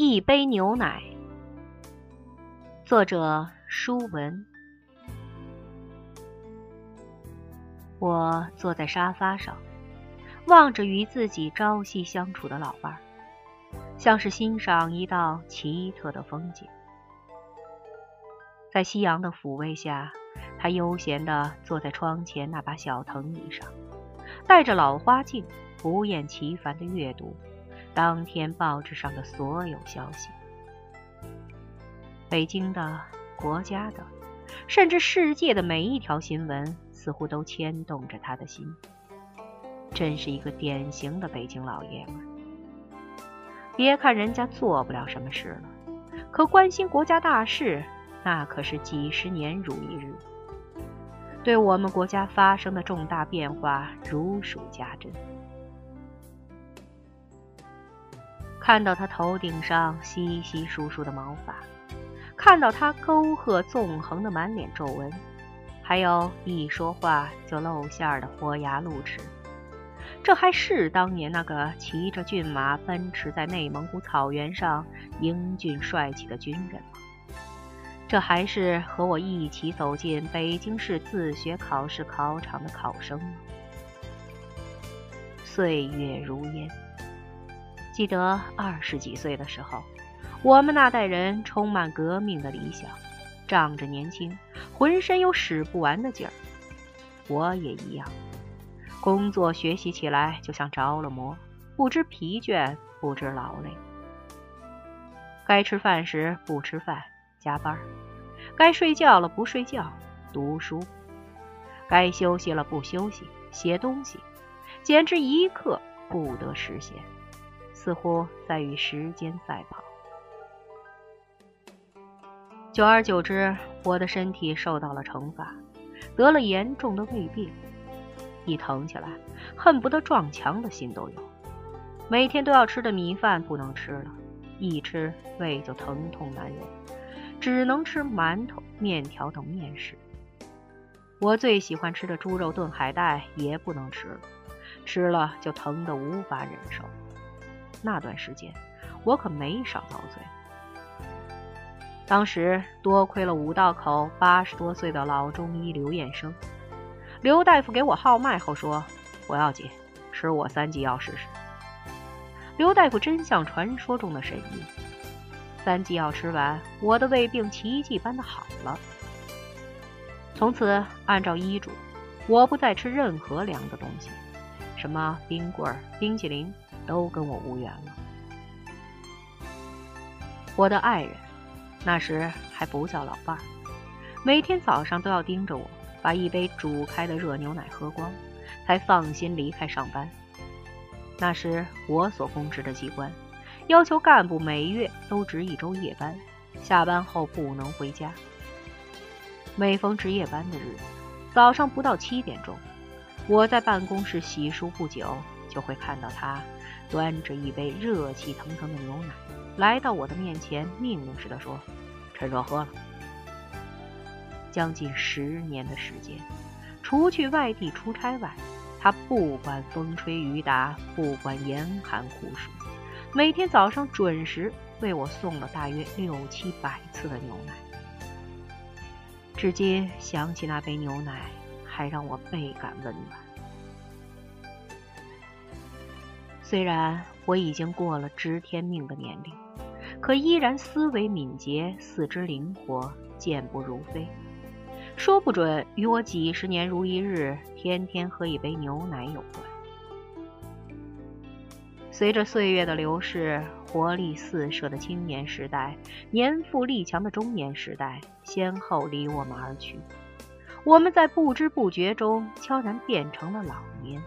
一杯牛奶，作者舒文。我坐在沙发上，望着与自己朝夕相处的老伴儿，像是欣赏一道奇特的风景。在夕阳的抚慰下，他悠闲地坐在窗前那把小藤椅上，戴着老花镜，不厌其烦地阅读。当天报纸上的所有消息，北京的、国家的，甚至世界的每一条新闻，似乎都牵动着他的心。真是一个典型的北京老爷们。别看人家做不了什么事了，可关心国家大事，那可是几十年如一日。对我们国家发生的重大变化，如数家珍。看到他头顶上稀稀疏疏的毛发，看到他沟壑纵横的满脸皱纹，还有一说话就露馅儿的豁牙露齿，这还是当年那个骑着骏马奔驰在内蒙古草原上英俊帅气的军人吗？这还是和我一起走进北京市自学考试考场的考生吗？岁月如烟。记得二十几岁的时候，我们那代人充满革命的理想，仗着年轻，浑身有使不完的劲儿。我也一样，工作学习起来就像着了魔，不知疲倦，不知劳累。该吃饭时不吃饭，加班；该睡觉了不睡觉，读书；该休息了不休息，写东西，简直一刻不得实现。似乎在与时间赛跑，久而久之，我的身体受到了惩罚，得了严重的胃病。一疼起来，恨不得撞墙的心都有。每天都要吃的米饭不能吃了，一吃胃就疼痛难忍，只能吃馒头、面条等面食。我最喜欢吃的猪肉炖海带也不能吃了，吃了就疼得无法忍受。那段时间，我可没少遭罪。当时多亏了五道口八十多岁的老中医刘彦生，刘大夫给我号脉后说：“不要紧，吃我三剂药试试。”刘大夫真像传说中的神医，三剂药吃完，我的胃病奇迹般的好了。从此按照医嘱，我不再吃任何凉的东西，什么冰棍、冰淇淋。都跟我无缘了。我的爱人，那时还不叫老伴儿，每天早上都要盯着我把一杯煮开的热牛奶喝光，才放心离开上班。那时我所供职的机关，要求干部每月都值一周夜班，下班后不能回家。每逢值夜班的日子，早上不到七点钟，我在办公室洗漱不久，就会看到他。端着一杯热气腾腾的牛奶，来到我的面前，命令似的说：“趁热喝了。”将近十年的时间，除去外地出差外，他不管风吹雨打，不管严寒酷暑，每天早上准时为我送了大约六七百次的牛奶。至今想起那杯牛奶，还让我倍感温暖。虽然我已经过了知天命的年龄，可依然思维敏捷，四肢灵活，健步如飞。说不准与我几十年如一日，天天喝一杯牛奶有关。随着岁月的流逝，活力四射的青年时代，年富力强的中年时代，先后离我们而去。我们在不知不觉中悄然变成了老年。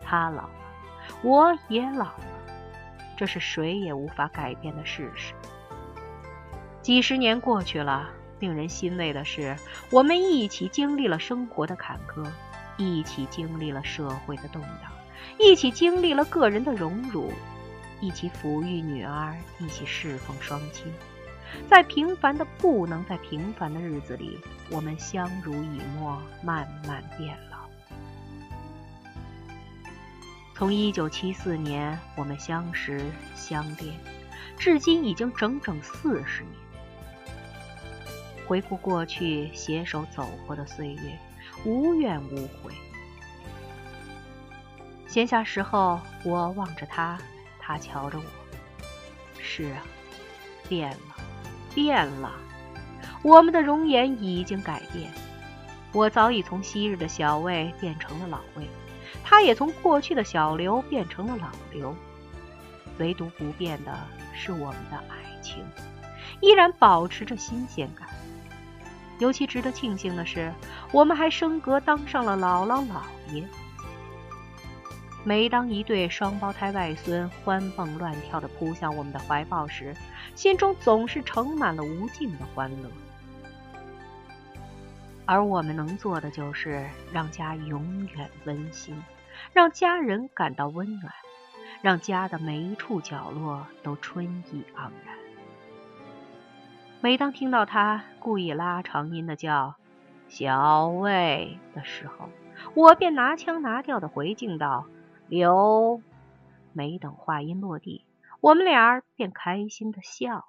他老。我也老了，这是谁也无法改变的事实。几十年过去了，令人欣慰的是，我们一起经历了生活的坎坷，一起经历了社会的动荡，一起经历了个人的荣辱，一起抚育女儿，一起侍奉双亲。在平凡的不能再平凡的日子里，我们相濡以沫，慢慢变老。从一九七四年我们相识相恋，至今已经整整四十年。回顾过去携手走过的岁月，无怨无悔。闲暇时候，我望着他，他瞧着我。是啊，变了，变了。我们的容颜已经改变。我早已从昔日的小魏变成了老魏，他也从过去的小刘变成了老刘。唯独不变的是我们的爱情，依然保持着新鲜感。尤其值得庆幸的是，我们还升格当上了姥姥姥爷。每当一对双胞胎外孙欢蹦乱跳地扑向我们的怀抱时，心中总是盛满了无尽的欢乐。而我们能做的就是让家永远温馨，让家人感到温暖，让家的每一处角落都春意盎然。每当听到他故意拉长音的叫“小魏”的时候，我便拿腔拿调的回敬道。刘，没等话音落地，我们俩便开心的笑。